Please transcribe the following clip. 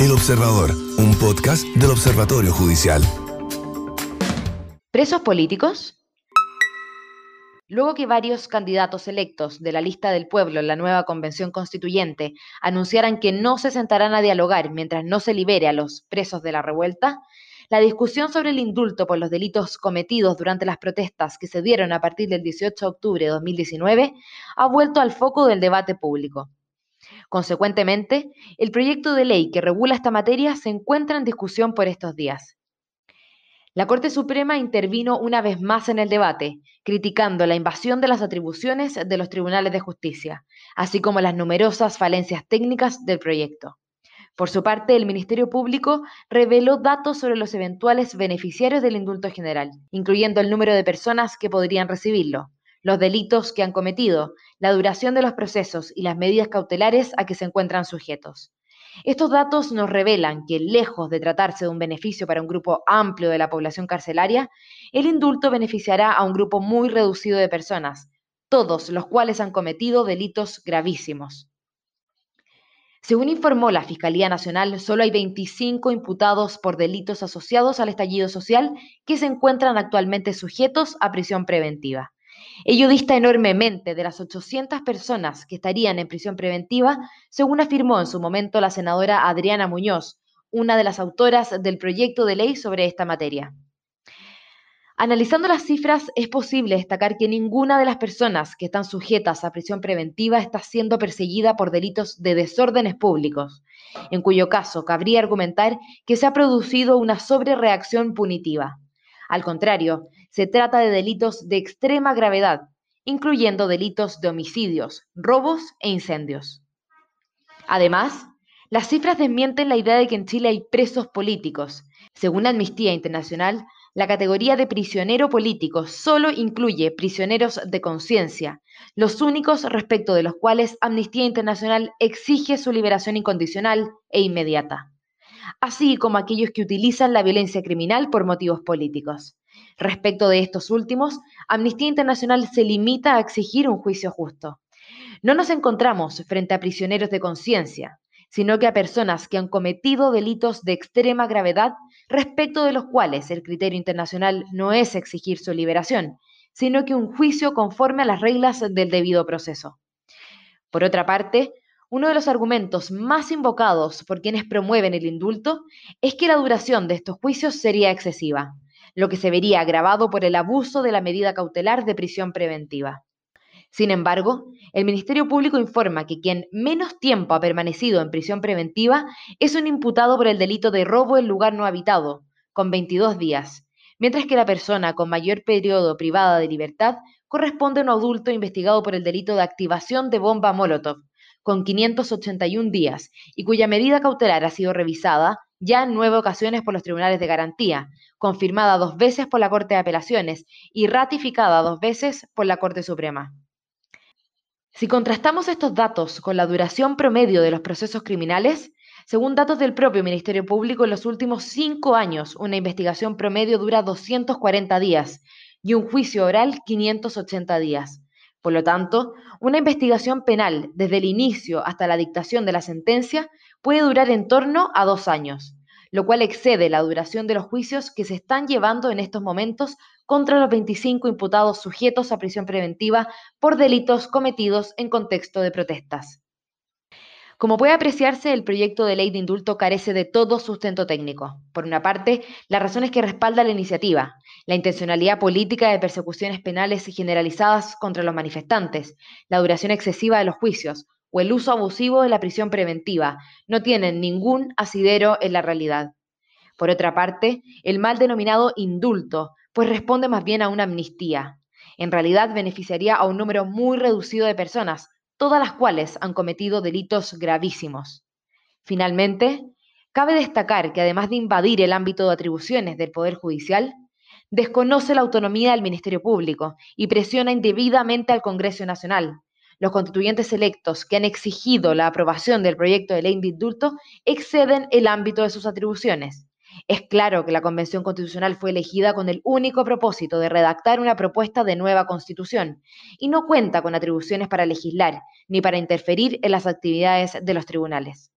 El Observador, un podcast del Observatorio Judicial. ¿Presos políticos? Luego que varios candidatos electos de la lista del pueblo en la nueva convención constituyente anunciaran que no se sentarán a dialogar mientras no se libere a los presos de la revuelta, la discusión sobre el indulto por los delitos cometidos durante las protestas que se dieron a partir del 18 de octubre de 2019 ha vuelto al foco del debate público. Consecuentemente, el proyecto de ley que regula esta materia se encuentra en discusión por estos días. La Corte Suprema intervino una vez más en el debate, criticando la invasión de las atribuciones de los tribunales de justicia, así como las numerosas falencias técnicas del proyecto. Por su parte, el Ministerio Público reveló datos sobre los eventuales beneficiarios del indulto general, incluyendo el número de personas que podrían recibirlo, los delitos que han cometido, la duración de los procesos y las medidas cautelares a que se encuentran sujetos. Estos datos nos revelan que, lejos de tratarse de un beneficio para un grupo amplio de la población carcelaria, el indulto beneficiará a un grupo muy reducido de personas, todos los cuales han cometido delitos gravísimos. Según informó la Fiscalía Nacional, solo hay 25 imputados por delitos asociados al estallido social que se encuentran actualmente sujetos a prisión preventiva. Ello dista enormemente de las 800 personas que estarían en prisión preventiva, según afirmó en su momento la senadora Adriana Muñoz, una de las autoras del proyecto de ley sobre esta materia. Analizando las cifras, es posible destacar que ninguna de las personas que están sujetas a prisión preventiva está siendo perseguida por delitos de desórdenes públicos, en cuyo caso cabría argumentar que se ha producido una sobrereacción punitiva. Al contrario, se trata de delitos de extrema gravedad, incluyendo delitos de homicidios, robos e incendios. Además, las cifras desmienten la idea de que en Chile hay presos políticos. Según Amnistía Internacional, la categoría de prisionero político solo incluye prisioneros de conciencia, los únicos respecto de los cuales Amnistía Internacional exige su liberación incondicional e inmediata, así como aquellos que utilizan la violencia criminal por motivos políticos. Respecto de estos últimos, Amnistía Internacional se limita a exigir un juicio justo. No nos encontramos frente a prisioneros de conciencia, sino que a personas que han cometido delitos de extrema gravedad respecto de los cuales el criterio internacional no es exigir su liberación, sino que un juicio conforme a las reglas del debido proceso. Por otra parte, uno de los argumentos más invocados por quienes promueven el indulto es que la duración de estos juicios sería excesiva lo que se vería agravado por el abuso de la medida cautelar de prisión preventiva. Sin embargo, el Ministerio Público informa que quien menos tiempo ha permanecido en prisión preventiva es un imputado por el delito de robo en lugar no habitado, con 22 días, mientras que la persona con mayor periodo privada de libertad corresponde a un adulto investigado por el delito de activación de bomba Molotov, con 581 días, y cuya medida cautelar ha sido revisada ya en nueve ocasiones por los tribunales de garantía, confirmada dos veces por la Corte de Apelaciones y ratificada dos veces por la Corte Suprema. Si contrastamos estos datos con la duración promedio de los procesos criminales, según datos del propio Ministerio Público, en los últimos cinco años una investigación promedio dura 240 días y un juicio oral 580 días. Por lo tanto, una investigación penal desde el inicio hasta la dictación de la sentencia puede durar en torno a dos años, lo cual excede la duración de los juicios que se están llevando en estos momentos contra los 25 imputados sujetos a prisión preventiva por delitos cometidos en contexto de protestas. Como puede apreciarse, el proyecto de ley de indulto carece de todo sustento técnico. Por una parte, las razones que respalda la iniciativa, la intencionalidad política de persecuciones penales generalizadas contra los manifestantes, la duración excesiva de los juicios o el uso abusivo de la prisión preventiva, no tienen ningún asidero en la realidad. Por otra parte, el mal denominado indulto, pues responde más bien a una amnistía. En realidad beneficiaría a un número muy reducido de personas, todas las cuales han cometido delitos gravísimos. Finalmente, cabe destacar que además de invadir el ámbito de atribuciones del Poder Judicial, desconoce la autonomía del Ministerio Público y presiona indebidamente al Congreso Nacional. Los constituyentes electos que han exigido la aprobación del proyecto de ley de indulto exceden el ámbito de sus atribuciones. Es claro que la Convención Constitucional fue elegida con el único propósito de redactar una propuesta de nueva constitución y no cuenta con atribuciones para legislar ni para interferir en las actividades de los tribunales.